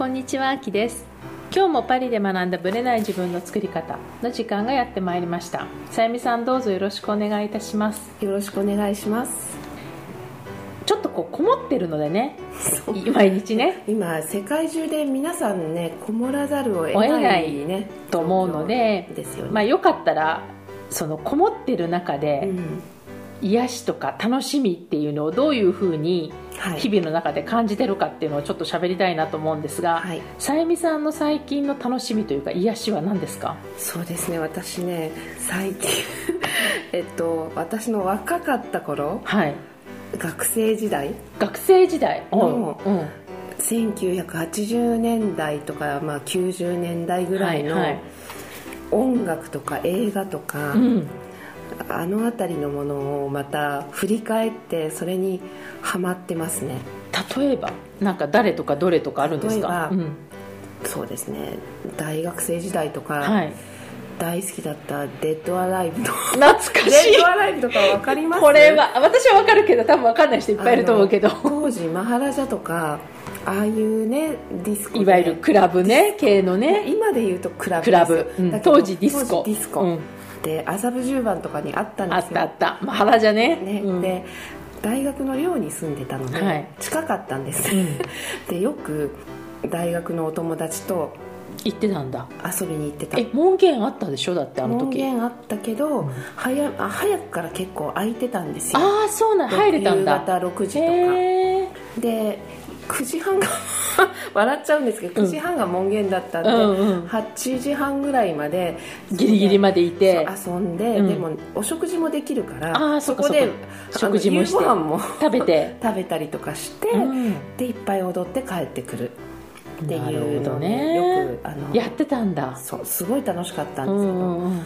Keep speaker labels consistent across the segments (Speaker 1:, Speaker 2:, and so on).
Speaker 1: こんにちはあきです。今日もパリで学んだブレない自分の作り方の時間がやってまいりました。さゆみさんどうぞよろしくお願いいたします。
Speaker 2: よろしくお願いします。
Speaker 1: ちょっとこうこもってるのでね毎日ね。
Speaker 2: 今世界中で皆さんねこもらざるを得ないね
Speaker 1: と思うので
Speaker 2: ですよね、
Speaker 1: まあよかったらそのこもってる中で、
Speaker 2: うん
Speaker 1: 癒しとか楽しみっていうのをどういうふうに
Speaker 2: はい。
Speaker 1: 日々の中で感じてるかっていうのをちょっと喋りたいなと思うんですが、
Speaker 2: はい。
Speaker 1: さゆみさんの最近の楽しみというか癒しは何ですか？
Speaker 2: そうですね私ね最近 えっと私の若かった頃
Speaker 1: はい。
Speaker 2: 学生時代
Speaker 1: 学生時代？
Speaker 2: の
Speaker 1: うん。
Speaker 2: 1980年代とか、まあ、90年代ぐらいの
Speaker 1: はいはい。
Speaker 2: 音楽とか映画とか、
Speaker 1: うん
Speaker 2: あの辺りのものをまた振り返ってそれにハマってますね。
Speaker 1: 例えばなんか誰とかどれとかあるんですか？うん。
Speaker 2: そうですね。大学生時代とか、
Speaker 1: はい、
Speaker 2: 大好きだった「デッド・オア・アライブ」と
Speaker 1: 懐かしい。
Speaker 2: デッド・オア・アライブとか分かります？
Speaker 1: これは私は分かるけど多分分かんない人いっぱいいると思うけど。
Speaker 2: 当時マハラジャとかああいうねディスコで。
Speaker 1: いわゆるクラブね系のね。
Speaker 2: 今で言うとクラブ
Speaker 1: クラブ、うん。当時ディスコ。
Speaker 2: 当時ディスコ、
Speaker 1: うん
Speaker 2: で麻布十番とかにあったんですよ。
Speaker 1: あったあった。まあ原じゃね。
Speaker 2: ね。
Speaker 1: うん。
Speaker 2: で大学の寮に住んでたので、
Speaker 1: はい。
Speaker 2: 近かったんです、
Speaker 1: うん。
Speaker 2: でよく大学のお友達と
Speaker 1: 行ってたんだ。
Speaker 2: 遊びに行ってた。
Speaker 1: え門限あったでしょ？だってあの
Speaker 2: 門
Speaker 1: 時
Speaker 2: 限あったけど、早あ早くから結構空いてたんですよ。
Speaker 1: ああそうなん入れたんだ。
Speaker 2: 夕方6時とか。で9時半が 笑っちゃうんですけど9時半が門限だったんで、
Speaker 1: うんうん。
Speaker 2: 8時半ぐらいまで
Speaker 1: ギリギリまでいて。
Speaker 2: 遊んで、
Speaker 1: うん。
Speaker 2: でもお食事もできるから
Speaker 1: そ
Speaker 2: こで
Speaker 1: 食事もして
Speaker 2: 夕ご飯も
Speaker 1: 食べて。
Speaker 2: 食べたりとかして、
Speaker 1: うん。
Speaker 2: でいっぱい踊って帰ってくるっていうのを
Speaker 1: ね。
Speaker 2: よくあの
Speaker 1: やってたんだ。
Speaker 2: そうすごい楽しかったん
Speaker 1: う
Speaker 2: ですけど、
Speaker 1: んうんうん。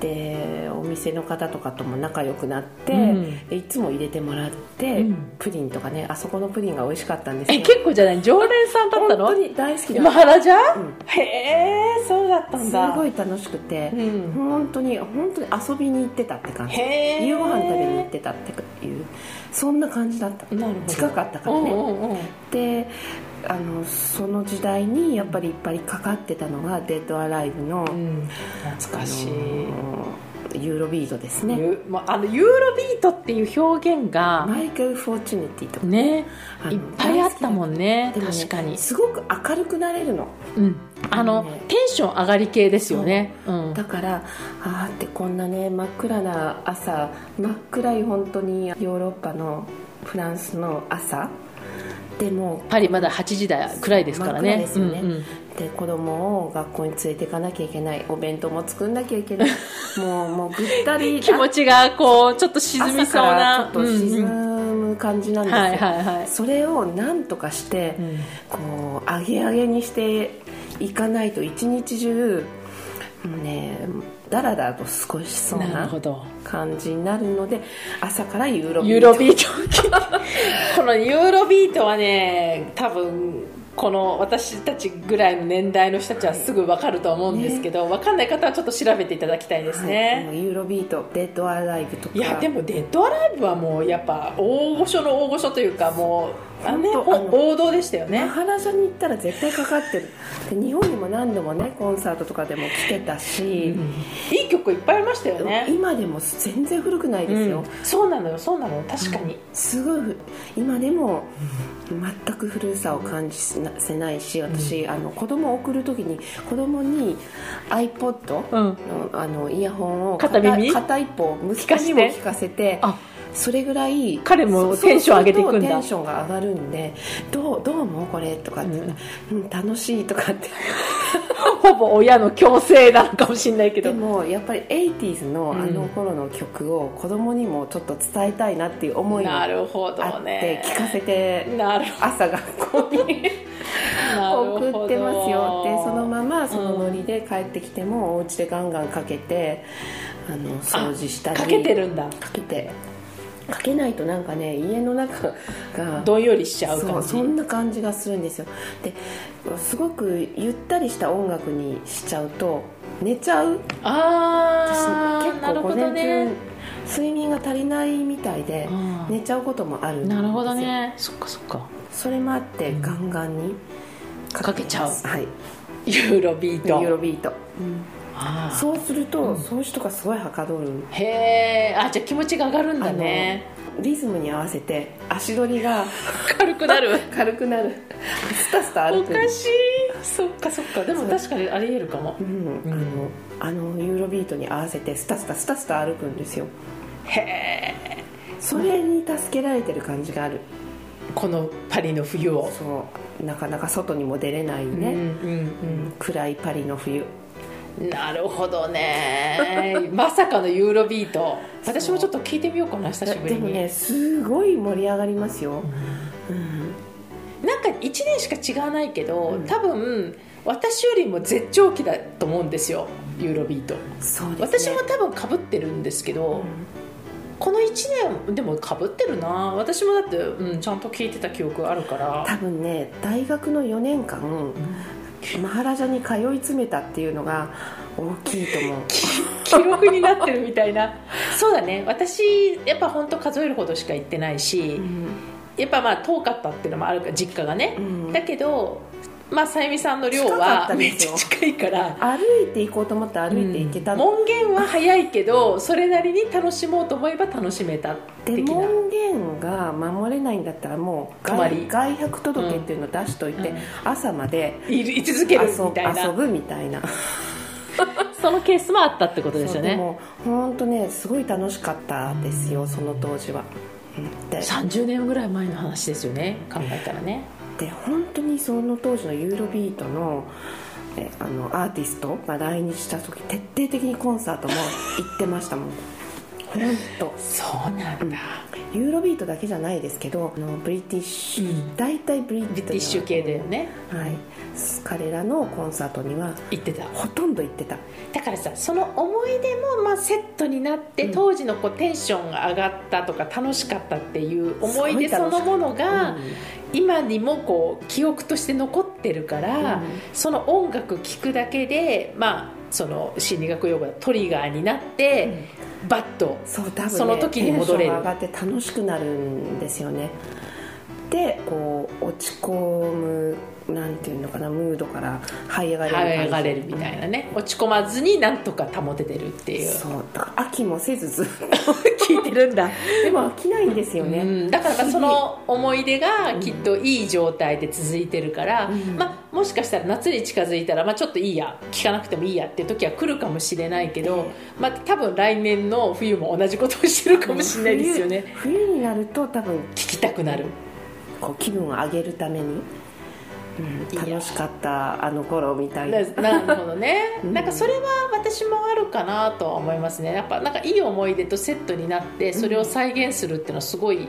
Speaker 2: でお店の方とかとも仲良くなって、
Speaker 1: うん。
Speaker 2: でいつも入れてもらって、
Speaker 1: うん。
Speaker 2: プリンとかねあそこのプリンが美味しかったんです
Speaker 1: え
Speaker 2: よ
Speaker 1: 結構じゃない？常連さんだったの？
Speaker 2: 本当に大好きだ
Speaker 1: マハラジャ、
Speaker 2: うん。
Speaker 1: へえそうだったん
Speaker 2: す
Speaker 1: だ
Speaker 2: ごい楽しくて、
Speaker 1: うん。
Speaker 2: 本当に本当に遊びに行ってたって感じ。夕ご飯食ってたっていうそんな感じだった。近かったからね、
Speaker 1: うんうんうん。
Speaker 2: であのその時代にやっぱりいっぱいかかってたのが「デッド・オア・アライブの」
Speaker 1: うん。懐かしい、
Speaker 2: あのユーロビートですね。
Speaker 1: あのユーロビートっていう表現が
Speaker 2: マイケル・フォーチュナティとか。
Speaker 1: ねいっぱいあったもんね。
Speaker 2: でも
Speaker 1: 確かに、
Speaker 2: すごく明るくなれるの。
Speaker 1: うん、あの、
Speaker 2: ね。
Speaker 1: テンション上がり系ですよね。う。ん。
Speaker 2: だからああってこんなね真っ暗な朝真っ暗い本当にヨーロッパのフランスの朝。でも
Speaker 1: パリまだ8時台暗いですからね。
Speaker 2: ね。
Speaker 1: うんうん
Speaker 2: で子供を学校に連れて行かなきゃいけないお弁当も作んなきゃいけない。もうもうぐったり
Speaker 1: 気持ちがこうちょっと沈みそうな。
Speaker 2: ちょっと沈
Speaker 1: うんうん。
Speaker 2: む感じなんですよ、
Speaker 1: はいはいはい。
Speaker 2: それをなんとかして、
Speaker 1: うん。
Speaker 2: こう上げ上げにしていかないと一日中もうねだらだらと過ごしそう
Speaker 1: な
Speaker 2: 感じになるので朝からユーロビート。
Speaker 1: ユーロビート。このユーロビートはね多分この私たちぐらいの年代の人たちはすぐ分かると思うんですけど、分かんない方はちょっと調べていただきたいです
Speaker 2: はい
Speaker 1: ね、
Speaker 2: もうユーロビートデッド・オア・アライブとか。
Speaker 1: い、やでもデッド・オア・アライブはもうやっぱ大御所の大御所というかもうあのね
Speaker 2: 本当あの
Speaker 1: 王道でしたよね。
Speaker 2: マハラジャに行ったら絶対かかってる。で日本にも何度もねコンサートとかでも来てたし、
Speaker 1: いい曲いっぱいありましたよね。
Speaker 2: 今でも全然古くないですよ、
Speaker 1: うん。そうなのよそうなのよ確かに、
Speaker 2: すごいふ今でも全く古さを感じせないし私、あの子供を送る時に子供に iPod
Speaker 1: うん。
Speaker 2: のあのイヤホンを
Speaker 1: 片耳？
Speaker 2: 片一方息子にも聞かせて
Speaker 1: あ
Speaker 2: それぐらい
Speaker 1: 彼もテンション上げていくんだ。
Speaker 2: テンションが上がるんでどうどう思うこれとかって、うん。楽しいとかって。
Speaker 1: ほぼ親の強制なのかもしれないけど。
Speaker 2: でもやっぱり 80s の
Speaker 1: うん。
Speaker 2: あの頃の曲を子供にもちょっと伝えたいなっていう思いが
Speaker 1: なるほど
Speaker 2: あって
Speaker 1: ね
Speaker 2: 聞かせて朝学校に 送ってますよでそのままそのノリで帰ってきても、お家でガンガンかけてあの掃除したり。
Speaker 1: かけてるんだ。
Speaker 2: かけてかけないとなんかね家の中が
Speaker 1: どんよりしちゃう感じ。
Speaker 2: そんな感じがするんですよ。ですごくゆったりした音楽にしちゃうと寝ちゃう。
Speaker 1: あ
Speaker 2: 結
Speaker 1: あなるほ
Speaker 2: 構午前
Speaker 1: どね。
Speaker 2: 中睡眠が足りないみたいで
Speaker 1: うん
Speaker 2: 寝ちゃうこともある
Speaker 1: なるほどね。そっかそっか。
Speaker 2: それもあってガンガンに
Speaker 1: かけちゃう。
Speaker 2: はい。
Speaker 1: ユーロビート。
Speaker 2: ユーロビート。
Speaker 1: あー
Speaker 2: そうすると、そういう人がすごいはかどる。
Speaker 1: へえあじゃあ気持ちが上がるんだね。
Speaker 2: リズムに合わせて足取りが
Speaker 1: 軽くなる。
Speaker 2: 軽くなる。スタスタ歩く。
Speaker 1: おかしい。そっかそっか。でも確かにありえるかも。
Speaker 2: うん、あのあのユーロビートに合わせてスタスタスタスタ歩くんですよ。
Speaker 1: へえ
Speaker 2: それに助けられてる感じがある。
Speaker 1: このパリの冬を。
Speaker 2: そう。なかなか外にも出れない
Speaker 1: うん
Speaker 2: ね、
Speaker 1: うん。
Speaker 2: 暗いパリの冬。
Speaker 1: うんなるほどね。まさかのユーロビート。私もちょっと聞いてみようかな久しぶりに。
Speaker 2: でもねすごい盛り上がりますよ、うん。
Speaker 1: なんか1年しか違わないけど、
Speaker 2: うん。
Speaker 1: 多分私よりも絶頂期だと思うんですよユーロビート。
Speaker 2: そうですね。
Speaker 1: 私も多分かぶってるんですけど、この1年でもかぶってるな。私もだって、うん、ちゃんと聞いてた記憶あるから。
Speaker 2: 多分ね大学の4年間、マハラジャに通い詰めたっていうのが大きいと思う。
Speaker 1: 記録になってるみたいな。そうだね。私やっぱ本当数えるほどしか行ってないし、やっぱまあ遠かったっていうのもあるから実家がね、
Speaker 2: うん。
Speaker 1: だけどまあさゆみさんの寮はめっちゃ近いから。
Speaker 2: 歩いて行こうと思って歩いて行けた。の、
Speaker 1: 門限は早いけどそれなりに楽しもうと思えば楽しめた
Speaker 2: で
Speaker 1: 的な。
Speaker 2: 門限が守れないんだったらもう外外泊届っていうのを出しといて、
Speaker 1: うん。
Speaker 2: 朝まで
Speaker 1: 居続ける
Speaker 2: 遊
Speaker 1: みたいな。
Speaker 2: 遊ぶみたいな。
Speaker 1: そのケースもあったってことですよね。
Speaker 2: も本当ねすごい楽しかったですよその当時は、うん。で
Speaker 1: 30年ぐらい前の話ですよね。考えたらね
Speaker 2: で本当にその当時のユーロビートのえあのアーティストが来日した時徹底的にコンサートも行ってましたもん。本当
Speaker 1: そうなんだ、
Speaker 2: ユーロビートだけじゃないですけどあのブリティッシュ、
Speaker 1: うん。
Speaker 2: 大体ブリ
Speaker 1: ティッシュ系だよね。
Speaker 2: はい、彼らのコンサートには
Speaker 1: 言ってた。
Speaker 2: ほとんど行ってた。
Speaker 1: だからさその思い出もまあセットになって、
Speaker 2: うん。
Speaker 1: 当時のこうテンションが上がったとか楽しかったっていう思い出そのものが、今にもこう記憶として残ってるから、
Speaker 2: うん。
Speaker 1: その音楽聴くだけでまあその心理学用語でトリガーになって、バッと
Speaker 2: そう多分、ね、
Speaker 1: その時に戻れる。
Speaker 2: テンションが上がって楽しくなるんですよね。でこう落ち込むなんていうのかなムードから這い上がれる
Speaker 1: 上がれるみたいなね落ち込まずになんとか保ててるっていう。
Speaker 2: そう。だから飽きもせずずっ
Speaker 1: 聞いてるんだ、
Speaker 2: と でも飽きないんですよね、
Speaker 1: うん、だからその 思い出がきっといい状態で続いてるから、
Speaker 2: うん。
Speaker 1: まあ、もしかしたら夏に近づいたら、まあ、ちょっといいや聞かなくてもいいやっていう時は来るかもしれないけど、まあ、多分来年の冬も同じことをしてるかもしれないですよね。
Speaker 2: 冬冬になると多分
Speaker 1: 聞きたくなる。
Speaker 2: こう気分を上げるために、うん、楽しかったあの頃みたいな。
Speaker 1: ななるほどね、
Speaker 2: うん。
Speaker 1: なんかそれは私もあるかなとは思いますねやっぱなんかいい思い出とセットになってそれを再現するっていうのはすごい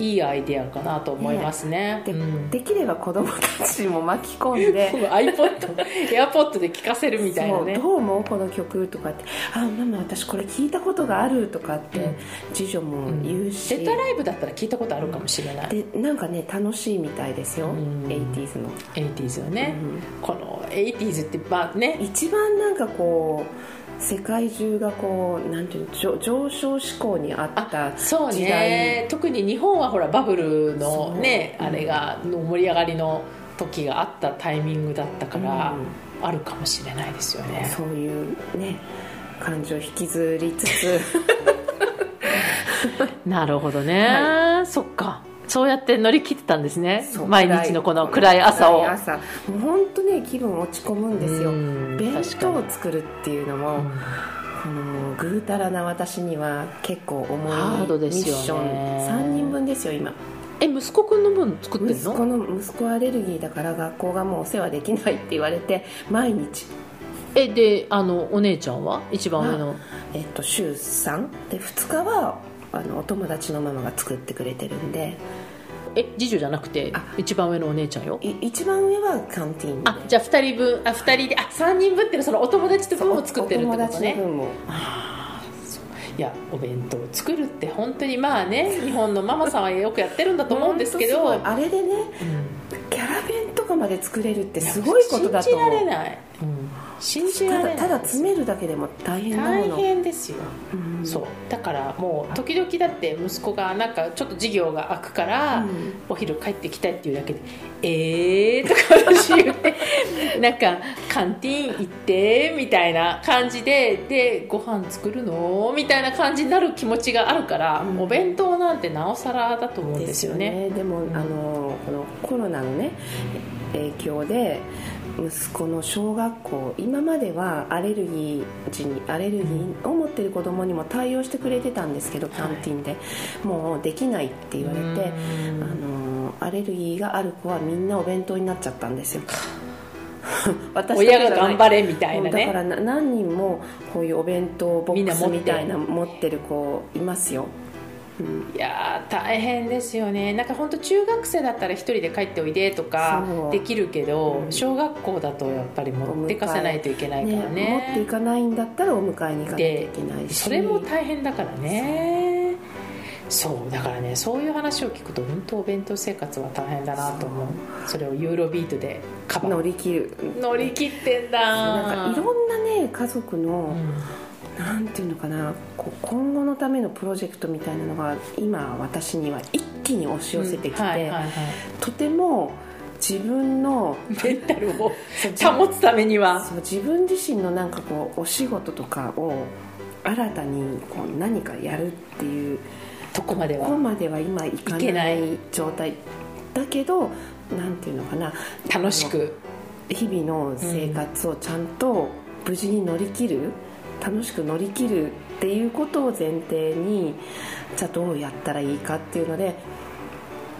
Speaker 1: いいアイデアかなと思いますね。
Speaker 2: で,、
Speaker 1: うん。
Speaker 2: できれば子供たちも巻き込んで。
Speaker 1: iPod、AirPod で聴かせるみたいなね。
Speaker 2: どう思うこの曲とかって「あママ私これ聞いたことがある」とかって
Speaker 1: うん。
Speaker 2: 次女も言うし、
Speaker 1: デッドライブだったら聞いたことあるかもしれない、
Speaker 2: でなんかね楽しいみたいですよ、
Speaker 1: うん。
Speaker 2: 80s の、
Speaker 1: 80s よね、
Speaker 2: うん。
Speaker 1: この 80s ってまあね。
Speaker 2: 一番なんかこう世界中がこうなんていうの上上昇志向にあった
Speaker 1: そう
Speaker 2: 時代。
Speaker 1: ね特に日本はほらバブルのね
Speaker 2: そう。
Speaker 1: あれがの盛り上がりの時があったタイミングだったから、あるかもしれないですよね。
Speaker 2: そういうね感情を引きずりつつ。
Speaker 1: なるほどね、そっかそうやって乗り切ってたんですね。毎日のこの暗い朝を。
Speaker 2: 暗い朝。もう本当ね気分落ち込むんですよ。
Speaker 1: うん
Speaker 2: 弁当を作るっていうのも、
Speaker 1: うん
Speaker 2: このぐうたらな私には結構重い
Speaker 1: ハード
Speaker 2: ミッ
Speaker 1: ですよね。
Speaker 2: ション。3人分ですよ今。
Speaker 1: え息子くんの分作ってるの？
Speaker 2: 息子の息子アレルギーだから学校がもうお世話できないって言われて毎日、
Speaker 1: えであのお姉ちゃんは？一番上の？
Speaker 2: えっと、週3で2日はあのお友達のママが作ってくれてるんで
Speaker 1: え次女じゃなくて
Speaker 2: あ。
Speaker 1: 一番上のお姉ちゃんよ？
Speaker 2: い一番上はカンティーンで。
Speaker 1: あじゃあ2人分あ二人であ3人分っていうのはそのお友達と分を作ってるってことね。
Speaker 2: 達の分も。
Speaker 1: いやお弁当を作るって本当にまあね日本のママさんはよくやってるんだと思うんですけど。
Speaker 2: あれでね
Speaker 1: うん。
Speaker 2: キャラ弁とかまで作れるってすごいことだと思う。
Speaker 1: 信じられない、うん信じられない。
Speaker 2: ただ詰めるだけでも大変なも
Speaker 1: 大
Speaker 2: の
Speaker 1: 変ですよ、
Speaker 2: うん。
Speaker 1: そう。だからもう時々だって息子がなんかちょっと授業が空くから、
Speaker 2: うん。
Speaker 1: お昼帰ってきたいっていうだけで「えー」とか私言って なんかカンティーン行ってみたいな感じででご飯作るの？みたいな感じになる気持ちがあるから、
Speaker 2: うん。
Speaker 1: お弁当なんてなおさらだと思うんですよね。
Speaker 2: でも、
Speaker 1: うん
Speaker 2: あのこのコロナのね影響で息子の小学校今まではアレルギー時にアレルギーを持ってる子供にも対応してくれてたんですけど、キャンティンで。もうできないって言われて、
Speaker 1: うん。
Speaker 2: あのアレルギーがある子はみんなお弁当になっちゃったんですよ。私
Speaker 1: 親が頑張れみたいなね。
Speaker 2: だからな何人もこういうお弁当ボックス
Speaker 1: み
Speaker 2: たいな持って。る子いますよ、うん、
Speaker 1: いやー大変ですよね。なんか本当中学生だったら一人で帰っておいでとかできるけど、
Speaker 2: うん。
Speaker 1: 小学校だとやっぱり持ってかせないといけないからね。
Speaker 2: 持っていかないんだったらお迎えに行かなきゃいけないし。
Speaker 1: それも大変だからね。そうだからねそういう話を聞くと本当お弁当生活は大変だなと思う。それをユーロビートでカバー。
Speaker 2: 乗り切る。
Speaker 1: 乗り切ってんだ。
Speaker 2: なんかいろんなね家族の、
Speaker 1: うん
Speaker 2: なんていうのかなこう今後のためのプロジェクトみたいなのが今私には一気に押し寄せてきて、とても自分の
Speaker 1: メンタルを 保つためには。
Speaker 2: そう自分自身のなんかこうお仕事とかを新たにこう何かやるっていう
Speaker 1: とこまで
Speaker 2: ここ
Speaker 1: は
Speaker 2: までは今いか
Speaker 1: な
Speaker 2: い状態。だけどなんていうのかな。
Speaker 1: 楽しく。
Speaker 2: 日々の生活をちゃんと無事に乗り切る、楽しく乗り切るっていうことを前提にじゃあどうやったらいいかっていうので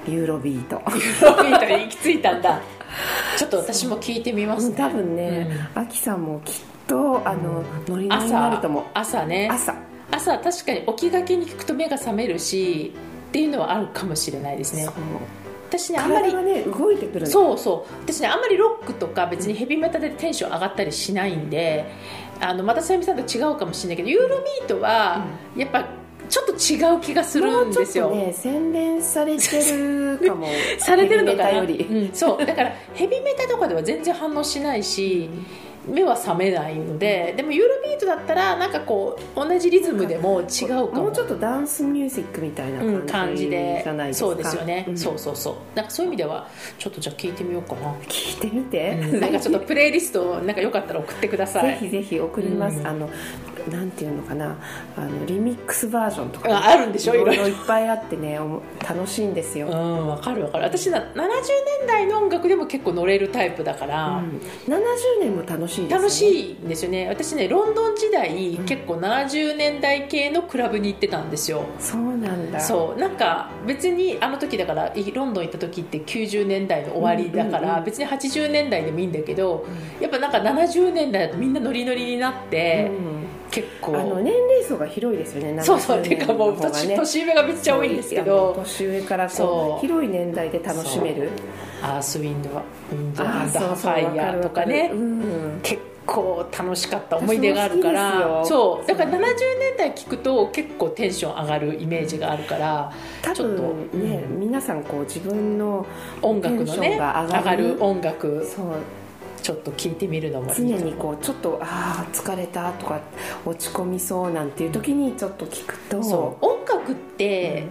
Speaker 2: ユーロビート。
Speaker 1: ユーロビートに行き着いたんだ。ちょっと私も聞いてみますね。
Speaker 2: 多分ね、アキさんもきっとあのノリノリになると思う。
Speaker 1: 朝朝ね。
Speaker 2: 朝。
Speaker 1: 朝確かに起きがけに聞くと目が覚めるしっていうのはあるかもしれないですね。私ねあんまり
Speaker 2: ね動いてくるの。
Speaker 1: そうそう。私ねあんまりロックとか別にヘビメタでテンション上がったりしないんであのまたさゆみさんと違うかもしれないけどユーロビートはやっぱちょっと違う気がするんですよ、
Speaker 2: もうちょっとね洗練されてるかも。
Speaker 1: されてるのかな？うん。そう。だからヘビメタとかでは全然反応しないし目は覚めないのででもユーロビートだったらなんかこう同じリズムでも違うかも。
Speaker 2: もうちょっとダンスミュージックみたいな
Speaker 1: うん、感
Speaker 2: 感じ
Speaker 1: じでそうですよね、
Speaker 2: ん。
Speaker 1: そうそうそう。なんかそういう意味ではちょっとじゃあ聞いてみようかな、
Speaker 2: 聞いてみて、
Speaker 1: なんかちょっとプレイリストをなんかよかったら送ってください。
Speaker 2: ぜひぜひ送ります、
Speaker 1: うん。
Speaker 2: あのなんていうのかな。あのリミックスバージョンとか
Speaker 1: ああるんでしょ？
Speaker 2: いろい
Speaker 1: いろい
Speaker 2: ろ。いっぱいあってね楽しいんですよ、
Speaker 1: う
Speaker 2: うん
Speaker 1: んわかるわかる。私な70年代の音楽でも結構乗れるタイプだから、
Speaker 2: 70年も楽しいですよね。
Speaker 1: 楽しいんですよね。私ねロンドン時代、結構70年代系のクラブに行ってたんですよ。
Speaker 2: そうなんだ。
Speaker 1: そう。なんか別にあの時だからいロンドン行った時って90年代の終わりだから、
Speaker 2: うんうんうん。
Speaker 1: 別に80年代でもいいんだけどやっぱなんか70年代だとみんなノリノリになって、
Speaker 2: うん。
Speaker 1: 結構。
Speaker 2: あの年齢層が広いですよね
Speaker 1: そうそう。
Speaker 2: 70
Speaker 1: ていうかもう
Speaker 2: 年
Speaker 1: 年年上がめっちゃ多いんですけど。
Speaker 2: 年上からこ
Speaker 1: う
Speaker 2: 広い年代で楽しめる
Speaker 1: アースウィンドはウィンドアンダーファイヤーとかね。結構楽しかった思い出があるから。そう。だから70年代聞くと結構テンション上がるイメージがあるから
Speaker 2: 多
Speaker 1: ちょっと。
Speaker 2: 分ね、
Speaker 1: うん。
Speaker 2: 皆さんこう自分の
Speaker 1: 音楽のね上が
Speaker 2: る。
Speaker 1: る音楽
Speaker 2: そう。
Speaker 1: ちょっと聞いてみるのもいいと
Speaker 2: 常にこうちょっとああ疲れたとか落ち込みそうなんていう時にちょっと聞くと。
Speaker 1: そう。音楽って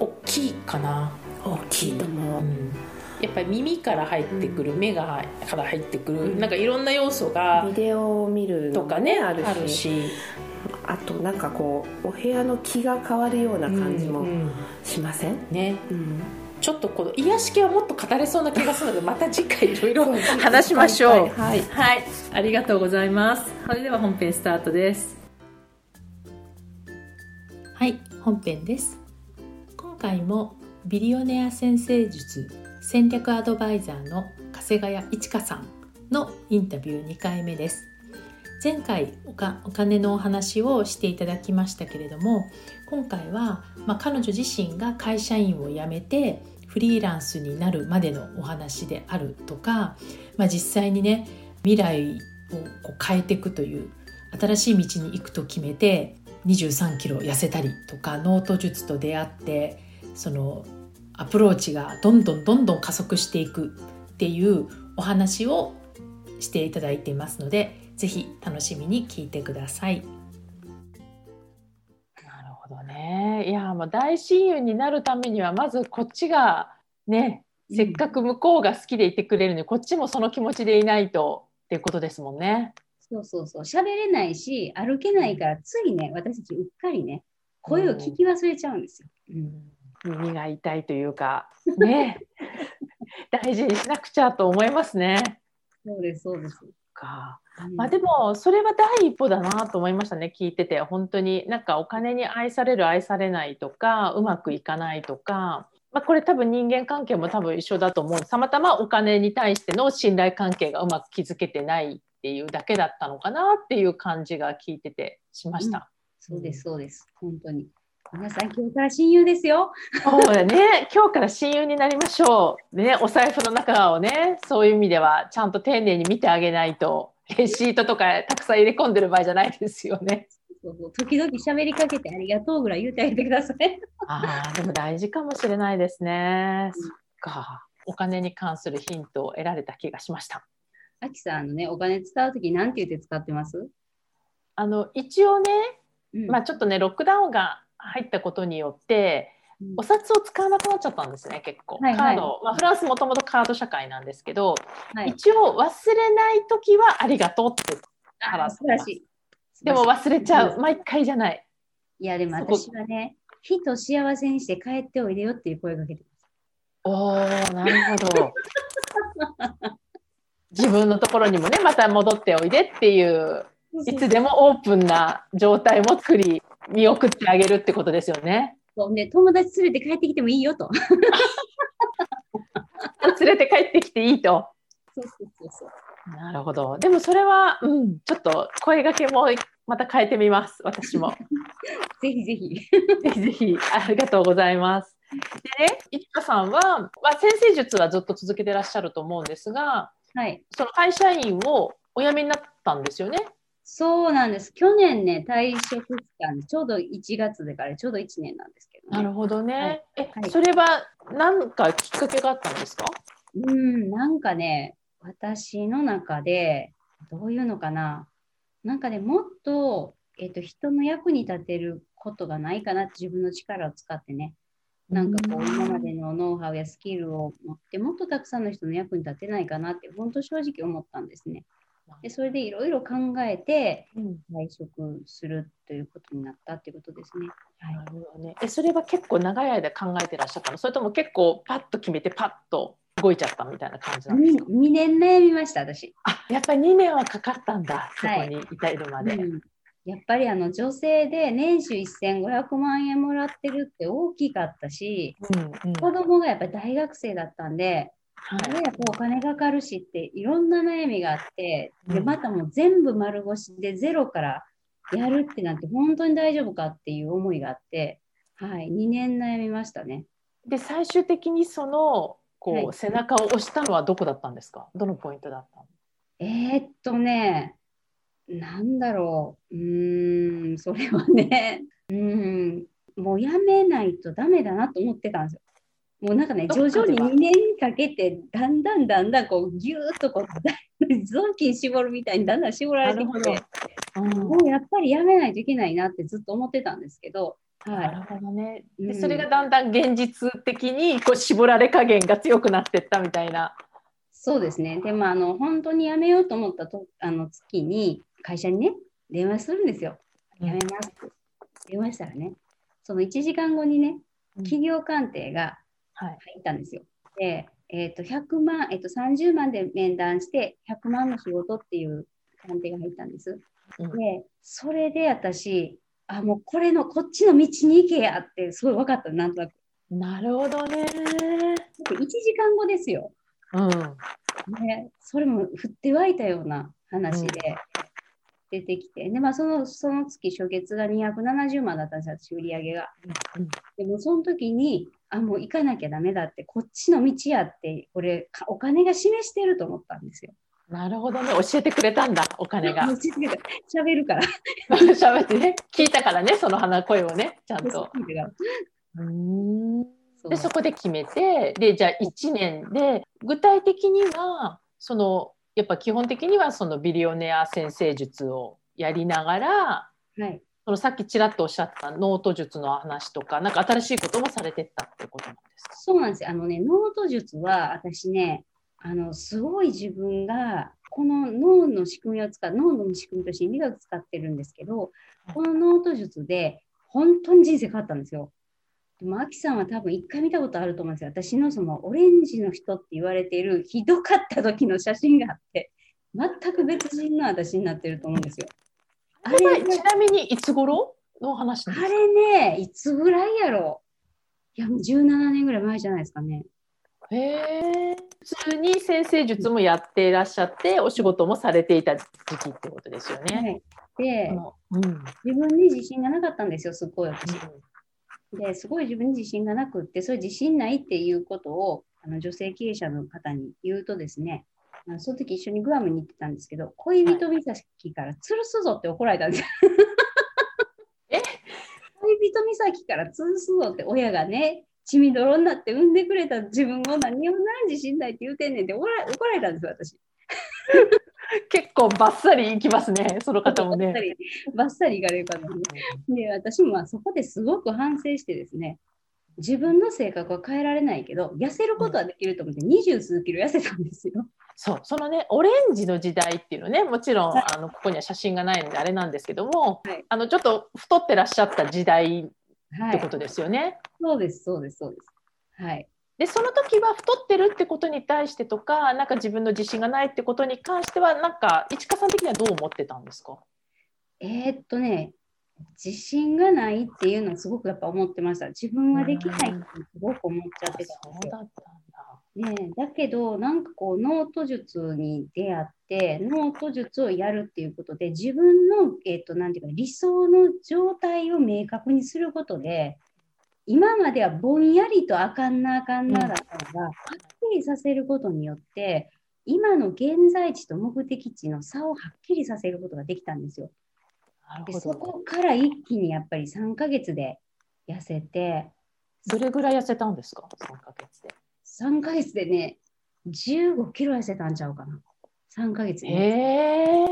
Speaker 1: 大きいかな、
Speaker 2: 大きいと思う、
Speaker 1: うんやっぱり耳から入ってくる、目がから入ってくる、
Speaker 2: うん。
Speaker 1: なんかいろんな要素が
Speaker 2: ビデオを見るの
Speaker 1: とかね
Speaker 2: あるし。
Speaker 1: あるし。
Speaker 2: あとなんかこうお部屋の気が変わるような感じも
Speaker 1: うんうん
Speaker 2: しません、
Speaker 1: ね。
Speaker 2: うん。
Speaker 1: ちょっとこの癒し系はもっと語れそうな気がするのでまた次回いろいろ話しましょう。
Speaker 2: はい。
Speaker 1: はい、ありがとうございます。それでは本編スタートです。はい。本編です。今回もビリオネア先生術戦略アドバイザーの加瀬谷一華さんのインタビュー2回目です。前回お金のお話をしていただきましたけれども今回は、まあ、彼女自身が会社員を辞めてフリーランスになるまでのお話であるとか、まあ、実際にね未来をこう変えていくという新しい道に行くと決めて23キロ痩せたりとかノート術と出会ってそのアプローチがどんどんどんどん加速していくっていうお話をしていただいていますのでぜひ楽しみに聞いてください。なるほどね。いやもう大親友になるためにはまずこっちがねせっかく向こうが好きでいてくれるのにこっちもその気持ちでいないとっていうことですもんね。
Speaker 3: そうそうそう。喋れないし、歩けないから、ついね、私たちうっかりね、声を聞き忘れちゃうんですよ。うん
Speaker 1: 耳が痛いというか、ね、大事にしなくちゃと思いますね。
Speaker 3: そうです、そうです。
Speaker 1: か。
Speaker 3: うん
Speaker 1: まあでもそれは第一歩だなと思いましたね聞いてて本当になんかお金に愛される愛されないとかうまくいかないとか、まあ、これ多分人間関係も多分一緒だと思うたまたまお金に対しての信頼関係がうまく築けてないっていうだけだったのかなっていう感じが聞いててしました。
Speaker 3: そうです、そうです。本当に。皆さん、今日から親友ですよ。
Speaker 1: そうだね今日から親友になりましょう。ねお財布の中をねそういう意味ではちゃんと丁寧に見てあげないとレシートとかたくさん入れ込んでる場合じゃないですよね。
Speaker 3: そうそう時々喋りかけてありがとうぐらい言ってあげてください。
Speaker 1: ああ、でも大事かもしれないですね。そっか。お金に関するヒントを得られた気がしました。
Speaker 3: あきさんあのね、お金使うときなんて言って使ってます、
Speaker 1: あの一応ね、
Speaker 3: うん
Speaker 1: まあちょっとねロックダウンが入ったことによって
Speaker 3: うん
Speaker 1: お札を使わなくなっちゃったんですね結構。
Speaker 3: はいはい
Speaker 1: カード、まあフランスもともとカード社会なんですけど、
Speaker 3: はい、
Speaker 1: 一応忘れない時はありがとうって。
Speaker 3: あー素晴らしい。
Speaker 1: でも忘れちゃう。
Speaker 3: うん
Speaker 1: 毎回じゃない。
Speaker 3: いや、でも私はね、人幸せにして帰っておいでよっていう声かけて
Speaker 1: おお、なるほど。自分のところにもねまた戻っておいでっていう
Speaker 3: ます。
Speaker 1: いつでもオープンな状態も作り見送ってあげるってことですよね。
Speaker 3: そうね、友達連れて帰ってきてもいいよと。
Speaker 1: 連れて帰ってきていいと。
Speaker 3: そうそうそうそう。
Speaker 1: なるほど。でもそれは、うん、ちょっと声掛けもまた変えてみます。私も。
Speaker 3: ぜひぜひ。
Speaker 1: ぜひぜひありがとうございます。でね、いちかさんは、まあ、先生術はずっと続けてらっしゃると思うんですが、
Speaker 3: はい。
Speaker 1: その会社員をお辞めになったんですよね。
Speaker 3: そうなんです。去年ね、退職したんで、ちょうど1月でからちょうど1年なんですけど、ね。
Speaker 1: なるほどね。え、
Speaker 3: はい
Speaker 1: それは何かきっかけがあったんですか？
Speaker 3: うん、なんかね、私の中で、どういうのかな。なんかね、もっと、えっと、人の役に立てることがないかなって自分の力を使ってね。なんかこう、今までのノウハウやスキルを持って、もっとたくさんの人の役に立てないかなって、本当正直思ったんですね。で、それでいろいろ考えて、
Speaker 1: うん
Speaker 3: 退職するということになったっていうことですね。はい
Speaker 1: な。るほどね。え、それは結構長い間考えてらっしゃったの？それとも結構パッと決めてパッと動いちゃったみたいな感じなんですか
Speaker 3: ？2, 年悩みました、私。
Speaker 1: あ、やっぱり2年はかかったんだ。そこ
Speaker 3: はい
Speaker 1: に至るまで。
Speaker 3: うんやっぱりあの女性で年収1500万円もらってるって大きかったし、
Speaker 1: うんうん
Speaker 3: 子供がやっぱり大学生だったんで、やっぱお金かかるしっていろんな悩みがあって、で
Speaker 1: うん。
Speaker 3: またもう全部丸腰でゼロからやるってなって本当に大丈夫かっていう思いがあって、はい、2年悩みましたね。
Speaker 1: で最終的にそのこう、
Speaker 3: はい。
Speaker 1: 背中を押したのはどこだったんですか？どのポイントだったの？
Speaker 3: えーっとね、なんだろう、うーん、それはね、うーん、もうやめないとダメだなと思ってたんですよ。もうなんかね、徐々に2年かけて、だんだんだんだんこう、ぎゅーっとこう、雑巾絞るみたいにだんだん絞られてきて、
Speaker 1: うん
Speaker 3: もうやっぱりやめないといけないなってずっと思ってたんですけど、は。
Speaker 1: ないるほどね。で
Speaker 3: うん
Speaker 1: それがだんだん現実的にこう絞られ加減が強くなっていったみたいな。
Speaker 3: そうですね。でも、あの、本当に辞めようと思ったとあの月に、会社にね、電話するんですよ。辞めますって。電話したらね、その1時間後にね、
Speaker 1: うん
Speaker 3: 企業鑑定が
Speaker 1: はい。
Speaker 3: 入ったんですよ。で、えっと100万、えっと30万で面談して、100万の仕事っていう鑑定が入ったんです。
Speaker 1: うん
Speaker 3: で、それで私、あ、もうこれの、こっちの道に行けやって、すごい分かった、なんとなく。
Speaker 1: なるほどね。
Speaker 3: だって1時間後ですよ。
Speaker 1: うん。
Speaker 3: ね、それも降って湧いたような話で出てきて、でまあ、そのその月初月が270万だったんですよ、私売り上げが。
Speaker 1: うん
Speaker 3: でもその時に、あ、もう行かなきゃダメだって、こっちの道やって、これ、かお金が示してると思ったんですよ。
Speaker 1: なるほどね。教えてくれたんだ、お金が
Speaker 3: 喋るから。
Speaker 1: 喋ってね、聞いたからね、その花声をね、ちゃんと。うんでそこで決めてでじゃあ1年で具体的にはそのやっぱ基本的にはそのビリオネア先生術をやりながら
Speaker 3: はい。
Speaker 1: そのさっきちらっとおっしゃったノート術の話とかなんか新しいこともされてったってことなんですか？
Speaker 3: そうなんですよ。あのね、ノート術は私ね、あの、すごい自分がこの脳の仕組みを使う、脳の仕組みと心理学使ってるんですけど、このノート術で本当に人生変わったんですよ。でも、アキさんは多分一回見たことあると思うんですよ。私のそのオレンジの人って言われているひどかった時の写真があって、全く別人の私になってると思うんですよ。あ
Speaker 1: あれ
Speaker 3: れ
Speaker 1: ちなみにいつ頃の話
Speaker 3: あ
Speaker 1: ですか？
Speaker 3: れね、いつぐらいやろ？いや、もう17年ぐらい前じゃないですかね。
Speaker 1: へえ普通に先生術もやっていらっしゃってお仕事もされていた時期ってことですよね。
Speaker 3: はい、で
Speaker 1: うん
Speaker 3: 自分に自信がなかったんですよ、すっごい私。ですごい自分に自信がなくって、それ自信ないっていうことをあの女性経営者の方に言うとですね、その時一緒にグアムに行ってたんですけど、恋人岬から吊るすぞって怒られたんですよ。
Speaker 1: え？
Speaker 3: 恋人岬から吊るすぞって親がね、血みどろになって産んでくれた自分を何を何自信ないって言うてんねんって怒ら怒られたんですよ、私。
Speaker 1: 結構バッサリいきますねその方もね。
Speaker 3: バッサリ、バッサリいかれる方もね。で、私もまあそこですごく反省してですね、自分の性格は変えられないけど、痩せることはできると思って、二十数キロ痩せたんですよ。
Speaker 1: そうそのねオレンジの時代っていうのねもちろん、
Speaker 3: はい
Speaker 1: あのここには写真がないのであれなんですけども、
Speaker 3: はい
Speaker 1: あのちょっと太ってらっしゃった時代
Speaker 3: はい
Speaker 1: ってこ。とですよね。
Speaker 3: そうです、そうです、そうです。はい。
Speaker 1: でその時は太ってるってことに対してとかなんか自分の自信がないってことに関してはなんか市川さん的にはどう思ってたんですか？
Speaker 3: えーっとね、自信がないっていうのをすごくやっぱ思ってました。自分はできないってすごく思っちゃってたんですよ。
Speaker 1: そうだったんだ。
Speaker 3: ねえ、だけど、なんかこう、ノート術に出会って、ノート術をやるっていうことで、自分の、えっと、なんていうか、理想の状態を明確にすることで、今まではぼんやりとあかんなあかんなだったのが、はっきりさせることによって、今の現在地と目的地の差をはっきりさせることができたんですよ。でそ。こから一気にやっぱり3ヶ月で痩せて、
Speaker 1: どれぐらい痩せたんですか？3ヶ月で。
Speaker 3: 3ヶ月でね、15キロ痩せたんちゃうかな。3ヶ月で、
Speaker 1: へえ。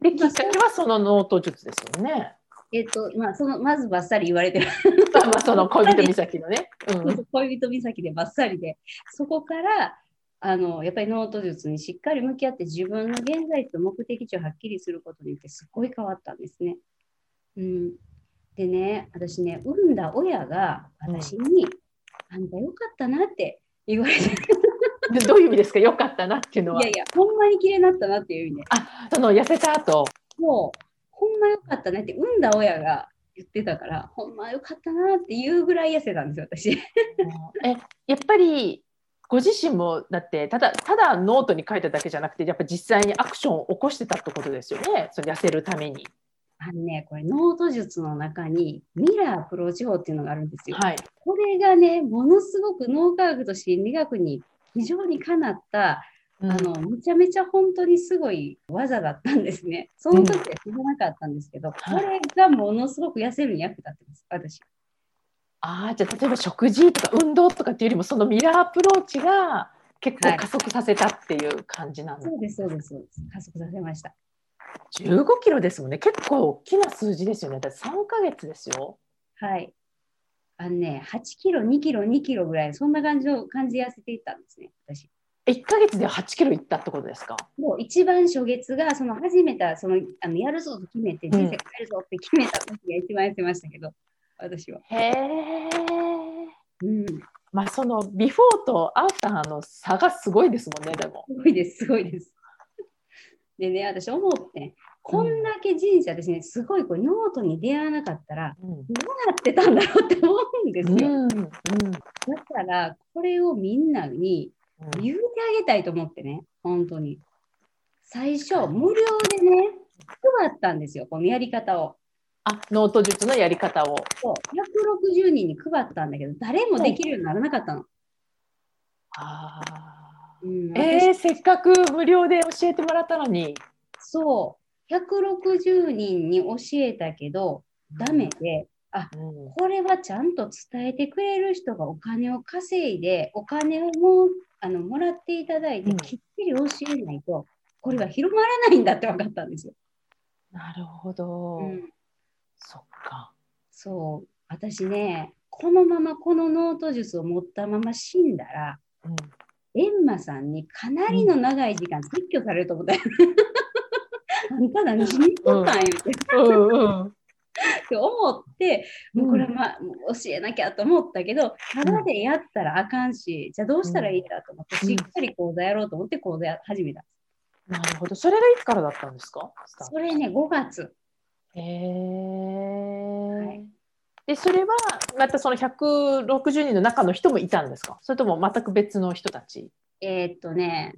Speaker 1: できっかけはそのノート術ですよね。
Speaker 3: えっと、まあ、その、まずばっさり言われてる。
Speaker 1: まあその恋人岬のね。うん、
Speaker 3: 恋人岬でばっさりで、そこから、あの、やっぱりノート術にしっかり向き合って自分の現在地と目的地をはっきりすることによってすごい変わったんですね。うん。でね、私ね、産んだ親が私に、あんたよかったなって言われて、
Speaker 1: で どういう意味ですかよかったなっていうのは？
Speaker 3: いやいや、ほんまに綺麗になったなっていう意味で。
Speaker 1: あその痩せた後
Speaker 3: もう、ほんまよかったねって、産んだ親が言ってたから、ほんまよかったなっていうぐらい痩せたんですよ、私。
Speaker 1: えやっぱりご自身もだってただただノートに書いただけじゃなくてやっぱ実際にアクションを起こしてたってことですよねその痩せるために。
Speaker 3: あのね、これ、ノート術の中にミラーアプローチ法っていうのがあるんですよ。
Speaker 1: はい、
Speaker 3: これがね、ものすごく脳科学と心理学に非常にかなった、
Speaker 1: うん
Speaker 3: あの、めちゃめちゃ本当にすごい技だったんですね。その時は知らなかったんですけど、これがものすごく痩せるに役立ってます、私。
Speaker 1: ああじゃあ例えば食事とか運動とかっていうよりもそのミラーアプローチが結構加速させたっていう感じなんだ、
Speaker 3: そうです、そうです、そうです。加速させました。
Speaker 1: 15キロですもんね結構大きな数字ですよねだって3ヶ月ですよ。
Speaker 3: はい。あのね、8キロ、2キロ、2キロぐらい、そんな感じの感じで痩せていったんですね、私。
Speaker 1: 1ヶ月で8キロいったってことですか？
Speaker 3: もう一番初月が、その始めた、その、あのやるぞと決めて、人生変えるぞって決めた時が一番痩せましたけど、私は。
Speaker 1: へえ。
Speaker 3: うん。
Speaker 1: まあそのビフォーとアフターの差がすごいですもんねでも。
Speaker 3: すごいです、すごいです。でね、私思って、こんだけ人生、私ね、すごいこれノートに出会わなかったら、
Speaker 1: うん
Speaker 3: どうなってたんだろうって思うんですよ。
Speaker 1: うん
Speaker 3: だから、これをみんなに
Speaker 1: うん
Speaker 3: 言うてあげたいと思ってね、本当に。最初、無料でね、配ったんですよ、このやり方を。
Speaker 1: あノート術のやり方を。
Speaker 3: そう160人に配ったんだけど、誰もできるようにならなかったの。
Speaker 1: あ
Speaker 3: うん、
Speaker 1: ーえー、せっかく無料で教えてもらったのに。
Speaker 3: そう、160人に教えたけど、ダメで、あ
Speaker 1: うん
Speaker 3: これはちゃんと伝えてくれる人がお金を稼いで、お金をもうあのもらっていただいて
Speaker 1: うん、
Speaker 3: きっちり教えないと、これは広まらないんだって分かったんですよ。
Speaker 1: なるほど。
Speaker 3: うん、
Speaker 1: そっか。
Speaker 3: そう、私ね、このままこのノート術を持ったまま死んだら、
Speaker 1: うん
Speaker 3: エンマさんにかなりの長い時間説教されると思ったよ。あんた何しに行ったん言うて。って思って、もうこれは、ま教えなきゃと思ったけど、ただでやったらあかんし、じゃあどうしたらいいかと思って、
Speaker 1: うん
Speaker 3: しっかり講座やろうと思って講座や始めた。
Speaker 1: なるほど。それがいつからだったんですか？
Speaker 3: それね、5月。
Speaker 1: へえ、
Speaker 3: はい
Speaker 1: でそれはまたその160人の中の人もいたんですか？それとも全く別の人たち？
Speaker 3: えーっとね、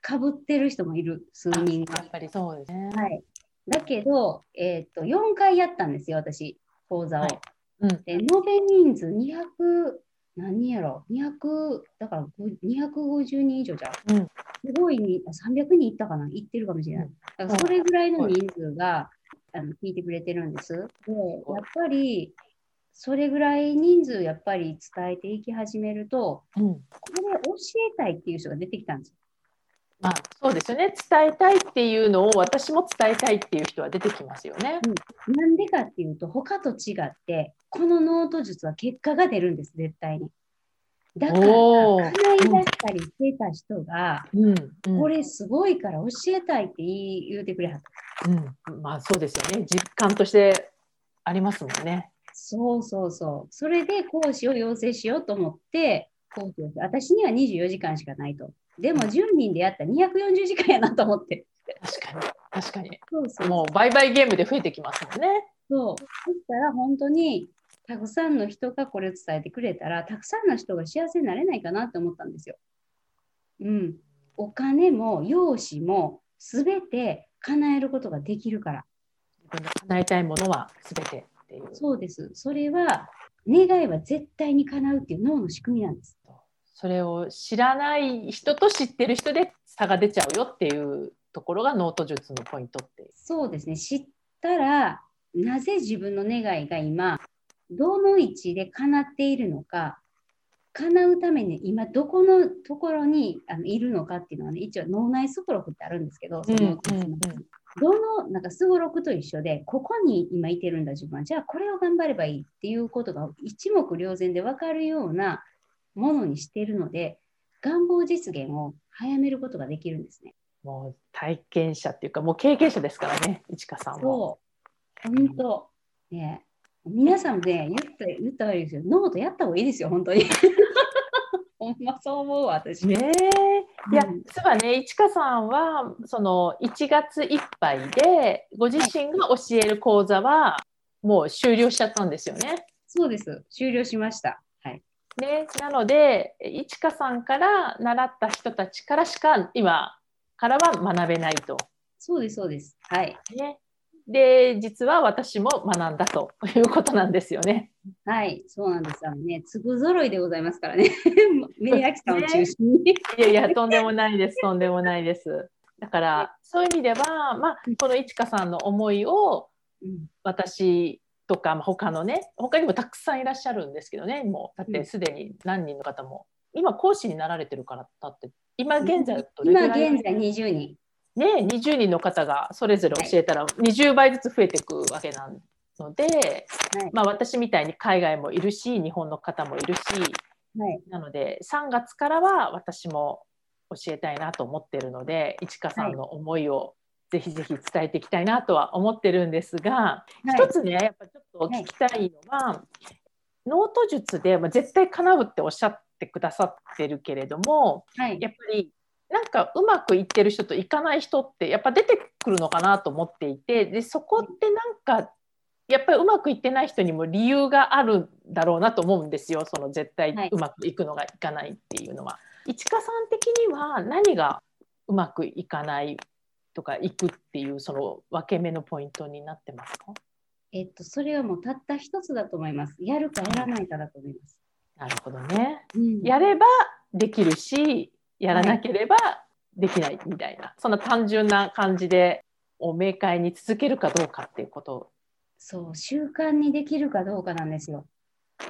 Speaker 3: かぶってる人もいる、数人が
Speaker 1: やっ。ぱりそうですね。
Speaker 3: はい。だけど、えーっと、4回やったんですよ、私、講座を。
Speaker 1: はいうん
Speaker 3: で、延べ人数200、何人やろ ?200、だからご250人以上じゃん。
Speaker 1: うん
Speaker 3: すごいに、あ300人いったかな？行ってるかもしれない。だからそれぐらいの人数が、あの聞いてくれてるんです。で、やっぱり、それぐらい人数やっぱり伝えていき始めると、
Speaker 1: うん
Speaker 3: これ教えたいっていう人が出てきたんですよ。
Speaker 1: まあ、そうですよね伝えたいっていうのを私も伝えたいっていう人は出てきますよね。
Speaker 3: なんでかっていうと、他と違って、このノート術は結果が出るんです、絶対に。だから、
Speaker 1: おー
Speaker 3: 叶い出したりしてた人が、
Speaker 1: うんうん
Speaker 3: これすごいから教えたいって言い言うてくれはった。
Speaker 1: うん、まあそうですよね実感としてありますもんね。
Speaker 3: そうそうそう。それで講師を養成しようと思って、講師を私には24時間しかないと。でも10人でやったら240時間やなと思って。
Speaker 1: 確かに確かに
Speaker 3: そうそう
Speaker 1: もう売買ゲームで増えてきますもんね。
Speaker 3: そう。そしたら本当にたくさんの人がこれを伝えてくれたら、たくさんの人が幸せになれないかなって思ったんですよ。うん。お金も容姿もすべて叶えることができるから。
Speaker 1: 叶えたいものは全てっていう。
Speaker 3: そうです。それは、願いは絶対に叶うっていう脳の仕組みなんです。
Speaker 1: それを知らない人と知ってる人で差が出ちゃうよっていうところがノート術のポイントって。
Speaker 3: そうですね。知ったら、なぜ自分の願いが今、どの位置で叶っているのか、叶うために今どこのところにあのいるのかっていうのはね、一応脳内すごろくってあるんですけど、その
Speaker 1: うんうんうん
Speaker 3: どのなんかすごろくと一緒で、ここに今いてるんだ自分は、じゃあこれを頑張ればいいっていうことが一目瞭然で分かるようなものにしているので、願望実現を早めることができるんですね。
Speaker 1: もう体験者っていうかもう経験者ですからね、いちかさんは。
Speaker 3: そう、本当。ね、皆さんね、言った言ったらいいですよ。ノートやった方がいいですよ、本当に。ほんまそう思うわ、私。
Speaker 1: ねえ。いや
Speaker 3: うん、
Speaker 1: 実はね、いちかさんはその1月いっぱいでご自身が教える講座はもう終了しちゃったんですよね。
Speaker 3: そうです。終了しました。はい。
Speaker 1: ね、なので、いちかさんから習った人たちからしか今からは学べないと。
Speaker 3: そうです、そうです。はい。
Speaker 1: ね、で、実は私も学んだということなんですよね。
Speaker 3: はい、そうなんです。あのね、粒揃いでございますからね。メリヤキさんを中心に。
Speaker 1: いやいや、とんでもないです、とんでもないです。だから、そういう意味では、まあ、このいちかさんの思いを
Speaker 3: うん
Speaker 1: 私とか、まあ、他のね、他にもたくさんいらっしゃるんですけどね、もう、だってすでに何人の方も、今講師になられてるからだって、今現在
Speaker 3: 今現在20人。
Speaker 1: ね、20人の方がそれぞれ教えたら20倍ずつ増えていくわけなので、
Speaker 3: はい。
Speaker 1: まあ、私みたいに海外もいるし日本の方もいるし
Speaker 3: はい。
Speaker 1: なので3月からは私も教えたいなと思ってるのでいちかさんの思いをぜひぜひ伝えていきたいなとは思ってるんですが、一つねやっぱちょっと聞きたいのは、ノート術で、まあ、絶対叶うっておっしゃってくださってるけれども
Speaker 3: はい。
Speaker 1: やっぱりなんかうまくいってる人といかない人ってやっぱ出てくるのかなと思っていてでそこってなんかやっぱりうまくいってない人にも理由があるんだろうなと思うんですよその絶対
Speaker 3: はいう
Speaker 1: まくいくのがいかないっていうのは。市川さん的には何がうまくいかないとかいくっていうその分け目のポイントになってますか？
Speaker 3: えっと、それはもうたった一つだと思います。やるかやらないかだと思います。
Speaker 1: なるほどね。
Speaker 3: うん
Speaker 1: やればできるしやらなければできないみたいな、そんな単純な感じでを明快に続けるかどうかっていうこと
Speaker 3: そう、習慣にできるかどうかなんですよ。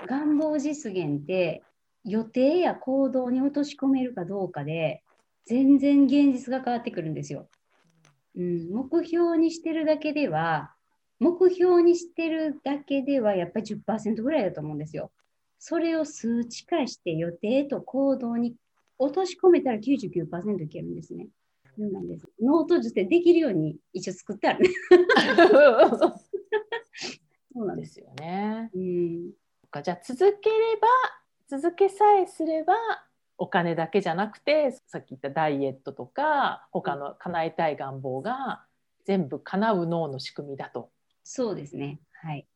Speaker 3: 願望実現って予定や行動に落とし込めるかどうかで全然現実が変わってくるんですよ。うん、目標にしてるだけでは、目標にしてるだけではやっぱり10%ぐらいだと思うんですよ。それを数値化して予定と行動に落とし込めたら99%いけるんですね。そうなんです。ノート術でできるように一応作ってあるね。そうなん
Speaker 1: で
Speaker 3: です。
Speaker 1: すよね。
Speaker 3: うん。
Speaker 1: じゃあ続ければ続けさえすればお金だけじゃなくてさっき言ったダイエットとか他の叶えたい願望が全部叶う脳の仕組みだと。
Speaker 3: そうですね。はい。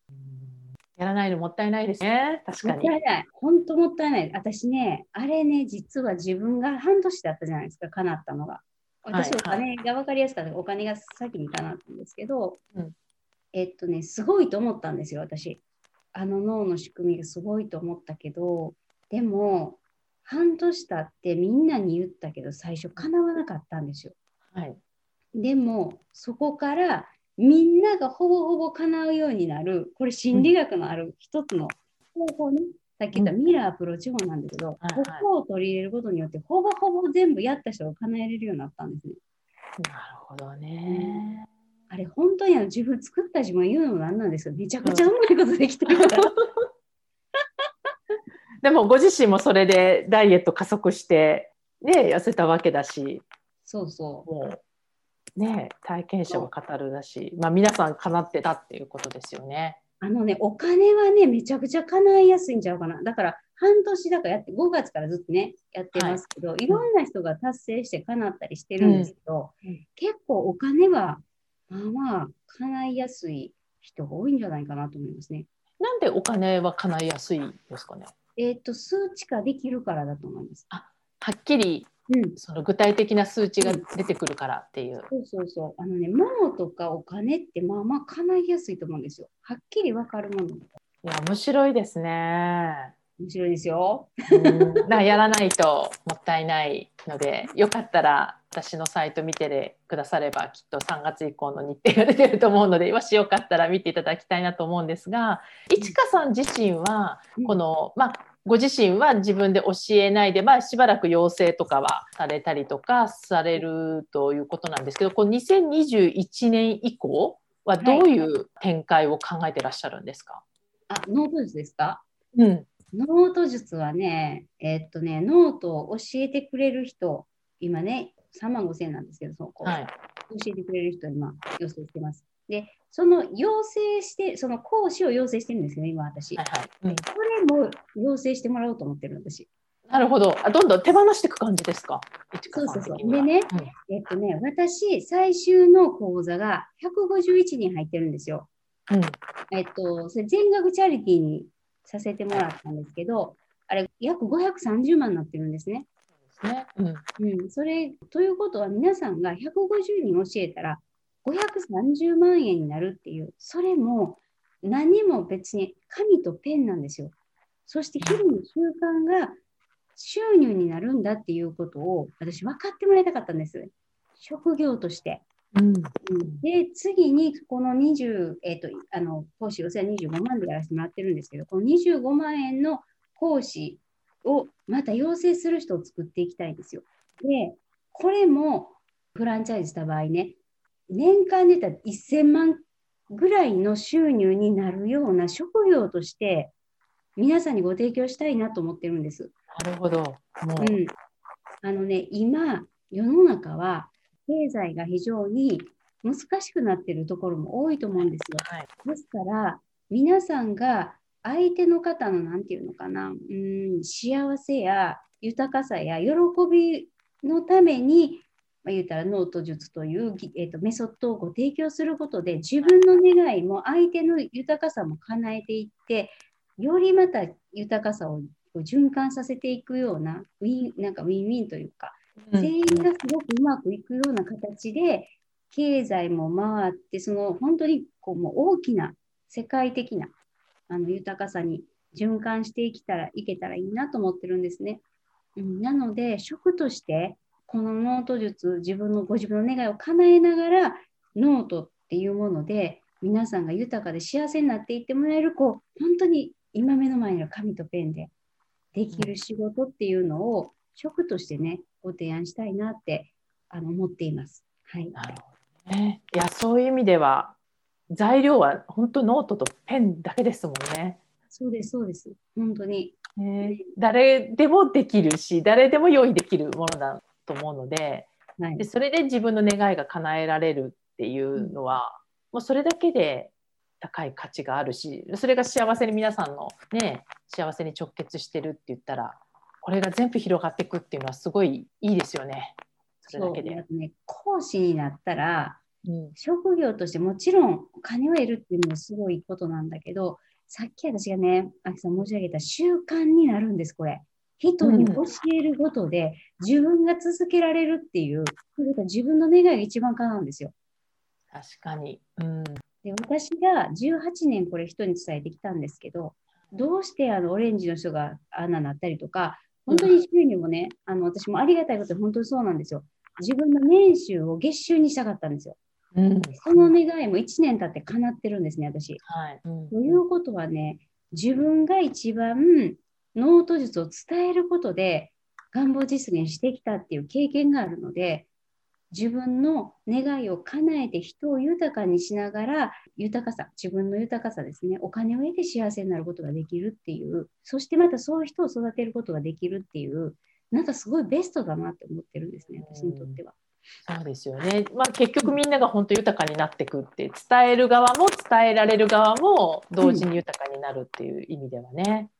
Speaker 1: やらないのもったいないですね。確かに
Speaker 3: もった。いない。本当もったいない。私ね、あれね、実は自分が半年だったじゃないですか、叶ったのが。私、
Speaker 1: はい
Speaker 3: お金が分かりやすかった、お金が先に叶ったんですけど、
Speaker 1: うん
Speaker 3: えっとね、すごいと思ったんですよ、私。あの脳の仕組みがすごいと思ったけど、でも、半年経ってみんなに言ったけど、最初叶わなかったんですよ。
Speaker 1: はい。
Speaker 3: でもそこからみんながほぼほぼ叶うようになるこれ心理学のある一つの方法ね、さっき言ったミラーアプローチ法なんだけど、ここを取り入れることによってほぼほぼ全部やった人が叶えれるようになったんですね。
Speaker 1: なるほどね。
Speaker 3: あれ本当にあの自分作った自分が言うのもなんなんですけどめちゃくちゃうまいことできてるから。
Speaker 1: でもご自身もそれでダイエット加速してね痩せたわけだし
Speaker 3: そうそう。
Speaker 1: ね体験者は語るだし、まあ皆さん叶ってたっていうことですよね。
Speaker 3: あのね、お金はね、めちゃくちゃ叶いやすいんちゃうかな。だから、半年だからやって、5月からずっとね、やってますけど、い、ろんな人が達成して叶ったりしてるんですけど、
Speaker 1: うんうん
Speaker 3: 結構お金は、まあまあ、叶いやすい人が多いんじゃないかなと思いますね。
Speaker 1: なんでお金は叶いやすいですかね？
Speaker 3: えっ、と、数値化できるからだと思います。
Speaker 1: はっきり
Speaker 3: うん。
Speaker 1: その具体的な数値が出てくるからっていう。
Speaker 3: そうそうそう。あのね、物とかお金って、まあまあ、叶いやすいと思うんですよ。はっきりわかるもの。
Speaker 1: いや面白いですね。
Speaker 3: 面白いですよ。
Speaker 1: うん、なやらないともったいないのでよかったら私のサイト見てでくださればきっと3月以降の日程が出てると思うのでもしよかったら見ていただきたいなと思うんですがいちかさん自身は
Speaker 3: うん
Speaker 1: この、まあ、ご自身は自分で教えないで、まあ、しばらく養成とかはされたりとかされるということなんですけどこの2021年以降はどういう展開を考えてらっしゃるんですか、
Speaker 3: あ、ノート術ですか？
Speaker 1: うん。
Speaker 3: ノート術はね、えっとね、ノートを教えてくれる人、今ね、3万5千円なんですけど、その子、
Speaker 1: はい。
Speaker 3: 教えてくれる人、今、要請してます。で、その要請して、その講師を要請してるんですよね、今私。
Speaker 1: はいはいうん
Speaker 3: それも要請してもらおうと思ってる私。
Speaker 1: なるほど。あどんどん手放していく感じですか？
Speaker 3: そうそうそうでね
Speaker 1: うん
Speaker 3: えっとね、私、最終の講座が151人入ってるんですよ。
Speaker 1: うん
Speaker 3: えっと、それ全額チャリティーにさせてもらったんですけど、あれ、約530万になってるんですね。
Speaker 1: ですね。うん
Speaker 3: うん、それということは皆さんが150人教えたら530万円になるっていう、それも何も別に紙とペンなんですよ。そして日々の習慣が収入になるんだっていうことを私分かってもらいたかったんです。職業として。
Speaker 1: うん
Speaker 3: うんで、次にこの20、えっ、と、あの、講師、予算25万でやらせてもらってるんですけど、この25万円の講師をまた養成する人を作っていきたいんですよ。で、これもフランチャイズした場合ね、年間で言ったら1000万ぐらいの収入になるような職業として、皆さんにご提供したいなと思ってるんです。
Speaker 1: なるほど。もう、
Speaker 3: うん、あのね、今、世の中は経済が非常に難しくなっているところも多いと思うんですよ。
Speaker 1: はい。
Speaker 3: ですから、皆さんが相手の方の、なんていうのかな、うん、幸せや豊かさや喜びのために、まあ、言うたらノート術という、ぎえー、とメソッドをご提供することで、自分の願いも相手の豊かさも叶えていって、よりまた豊かさを循環させていくようなウィン、なんかウィンウィンというか、
Speaker 1: うん
Speaker 3: 全員がすごくうまくいくような形で、経済も回って、その本当にこうもう大きな世界的なあの豊かさに循環していけたらいけたらいいなと思ってるんですね。うん、なので、職として、このノート術、自分のご自分の願いを叶えながら、ノートっていうもので、皆さんが豊かで幸せになっていってもらえる、こう、本当に今目の前の紙とペンでできる仕事っていうのを、職としてね、ご提案したいなってあの思っています。はい。
Speaker 1: なるほどね。いや、そういう意味では、材料は本当ノートとペンだけですもんね。
Speaker 3: そうです、そうです。本当に。
Speaker 1: ね、誰でもできるし誰でも用意できるものだと思うので
Speaker 3: はい。
Speaker 1: でそれで自分の願いが叶えられるっていうのは、もうそれだけで高い価値があるしそれが幸せに皆さんのね幸せに直結してるって言ったらこれが全部広がっていくっていうのはすごいいいですよね。それだけで。
Speaker 3: ね、講師になったら
Speaker 1: うん。
Speaker 3: 職業としてもちろんお金を得るっていうのもすごいことなんだけどさっき私がね、あきさん申し上げた習慣になるんです、これ。人に教えることで自分が続けられるっていう、それが自分の願いが一番叶うんですよ。
Speaker 1: 確かに、うん
Speaker 3: で私が18年これ人に伝えてきたんですけど、どうしてあのオレンジの人があんななったりとか、本当に収入もね、あの私もありがたいことで本当にそうなんですよ。自分の年収を月収にしたかったんですよ。
Speaker 1: うん
Speaker 3: その願いも1年経って叶ってるんですね、私。
Speaker 1: はいうん
Speaker 3: ということはね、自分が一番ノート術を伝えることで願望実現してきたっていう経験があるので、自分の願いを叶えて人を豊かにしながら、豊かさ、自分の豊かさですね、お金を得て幸せになることができるっていう、そしてまたそういう人を育てることができるっていう、なんかすごいベストだなって思ってるんですね、私にとっては。
Speaker 1: そうですよね、まあ、結局みんなが本当豊かになっていくって伝える側も伝えられる側も同時に豊かになるっていう意味ではね。
Speaker 3: うん、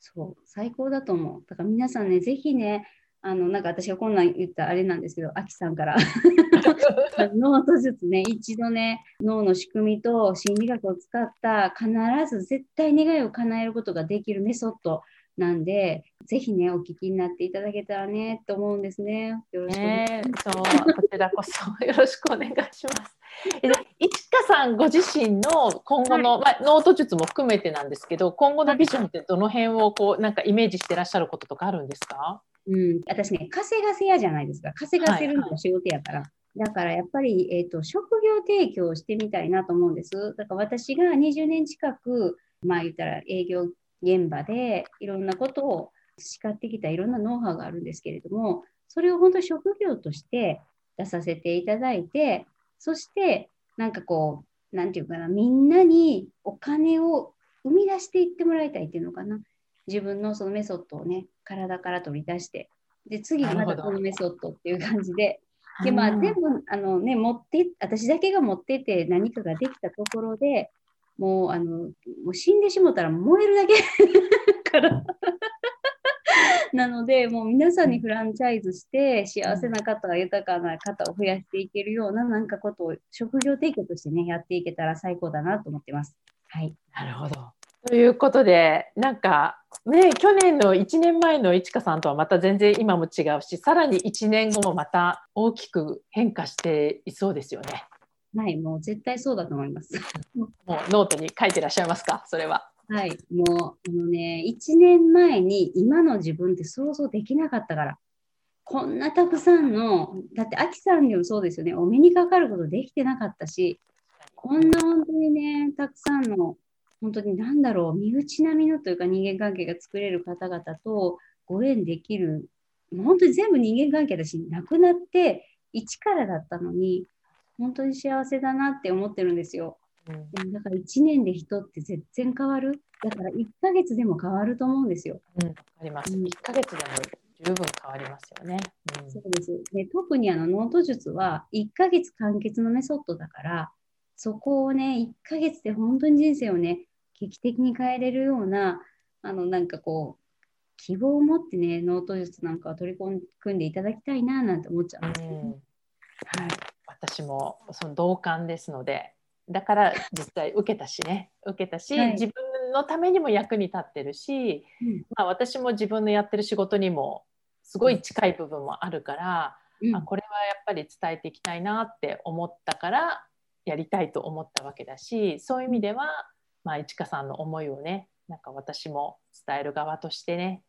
Speaker 3: そう、最高だと思う。だから皆さんね、ぜひね、あの、なんか私がこんなん言ったらあれなんですけど、アキさんから ノート術ね、一度ね、脳の仕組みと心理学を使った必ず絶対願いを叶えることができるメソッドなんで、ぜひね、お聞きになっていただけたらね、と思うんですね。よろしくお願いし
Speaker 1: ねそうこちらこそよろしくお願いします。えでいちかさんご自身の今後の、まあ、ノート術も含めてなんですけど今後のビジョンってどの辺をこうなんかイメージしてらっしゃることとかあるんですか？
Speaker 3: うん、私ね、稼がせ屋じゃないですか。稼がせるの
Speaker 1: はいは
Speaker 3: が仕事やから。だからやっぱり、えーと、職業提供をしてみたいなと思うんです。だから私が20年近く、まあ言ったら営業現場でいろんなことを叱ってきたいろんなノウハウがあるんですけれども、それを本当職業として出させていただいて、そしてなんかこう、なんていうかな、みんなにお金を生み出していってもらいたいっていうのかな。自分のそのメソッドをね、体から取り出して、で、次またこのメソッドっていう感じで、で、まあ、全部、あのね、持って、私だけが持ってて何かができたところで、もう、あの、もう死んでしもたら燃えるだけ から。なので、もう皆さんにフランチャイズして、幸せな方、豊かな方を増やしていけるような、なんかことを職業提供としてね、やっていけたら最高だなと思ってます。はい。
Speaker 1: なるほど。ということでなんかね去年の1年前のいちかさんとはまた全然今も違うしさらに1年後もまた大きく変化していそうですよね。
Speaker 3: はい、もう絶対そうだと思います。
Speaker 1: もうノートに書いてらっしゃいますか？それは。
Speaker 3: はい、もう、あのね、1年前に今の自分って想像できなかったから、こんなたくさんの、だって、アキさんにもそうですよね、お目にかかることできてなかったし、こんな本当にね、たくさんの、本当に何だろう、身内並みのというか人間関係が作れる方々とご縁できる、本当に全部人間関係だし、なくなって、一からだったのに、本当に幸せだなって思ってるんですよ。
Speaker 1: うん
Speaker 3: うんだから1年で人って全然変わる？だから1ヶ月でも変わると思うんですよ。
Speaker 1: うん、わかります。
Speaker 3: うん
Speaker 1: 1ヶ月でも十分変わりますよね。うん
Speaker 3: そうです。で特にあのノート術は1ヶ月完結のメソッドだから、そこをね、1ヶ月で本当に人生をね、劇的に変えれるような、あの、なんかこう、希望を持ってね、ノート術なんかは取り込んでいただきたいななんて思っちゃうんですけど、
Speaker 1: うんはい、私もその同感ですのでだから実際受けたしね受けたし、
Speaker 3: はい。
Speaker 1: 自分のためにも役に立ってるし、
Speaker 3: うん。
Speaker 1: まあ、私も自分のやってる仕事にもすごい近い部分もあるから、
Speaker 3: うん。
Speaker 1: あこれはやっぱり伝えていきたいなって思ったからやりたいと思ったわけだしそういう意味では、まあ、いちかさんの思いをねなんか私も伝える側としてね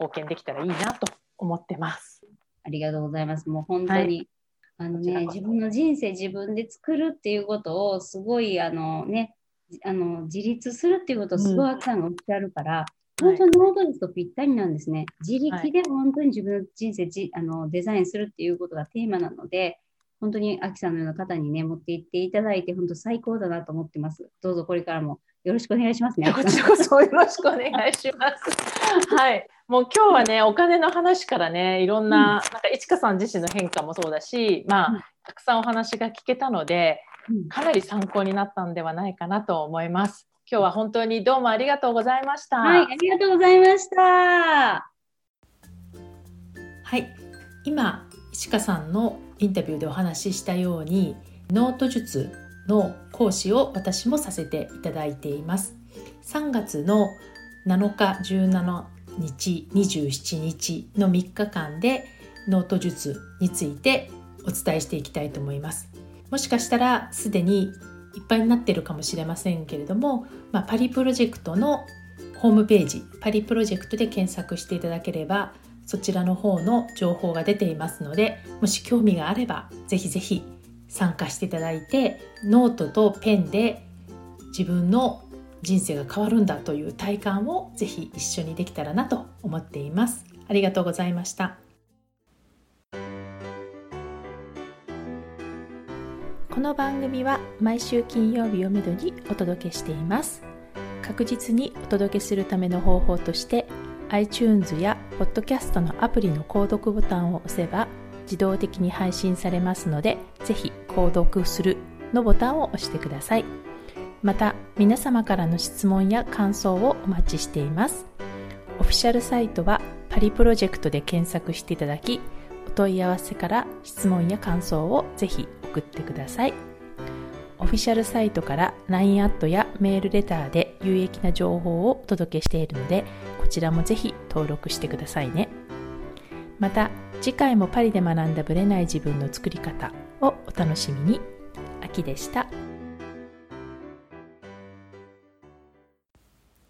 Speaker 1: 貢献できたらいいなと思ってます。
Speaker 3: ありがとうございます。もう本当に、あのね、自分の人生自分で作るっていうことをすごいあのね、あの自立するっていうことをすごいアキさんがおっしゃるから、本当にノート術とぴったりなんですね。自力で本当に自分の人生じあのデザインするっていうことがテーマなので、本当にアキさんのような方にね、持っていっていただいて、本当最高だなと思ってます。どうぞこれからもよろしくお願いしますね。
Speaker 1: こちらこそよろしくお願いします。
Speaker 4: はい。もう今日はね、お金の話からね、いろんな、うん、なんか、いちかさん自身の変化もそうだし、まあ、うん、たくさんお話が聞けたので、かなり参考になったんではないかなと思います。今日は本当にどうもありがとうございました。
Speaker 3: はい、ありがとうございました。は
Speaker 4: い、今、いちかさんのインタビューでお話ししたように、ノート術の講師を私もさせていただいています。3月の7日、17日、27日の3日間でノート術についてお伝えしていきたいと思います。もしかしたらすでにいっぱいになってるかもしれませんけれども、まあ、パリプロジェクトのホームページパリプロジェクトで検索していただければそちらの方の情報が出ていますのでもし興味があればぜひぜひ参加していただいてノートとペンで自分の人生が変わるんだという体感をぜひ一緒にできたらなと思っています。ありがとうございました。この番組は毎週金曜日をめどにお届けしています確実にお届けするための方法として iTunes や Podcast のアプリの購読ボタンを押せば自動的に配信されますのでぜひ購読するのボタンを押してくださいまた皆様からの質問や感想をお待ちしていますオフィシャルサイトはパリプロジェクトで検索していただきお問い合わせから質問や感想をぜひ送ってください。オフィシャルサイトから LINE アットやメールレターで有益な情報をお届けしているので、こちらもぜひ登録してくださいね。また、次回もパリで学んだブレない自分の作り方をお楽しみに。秋でした。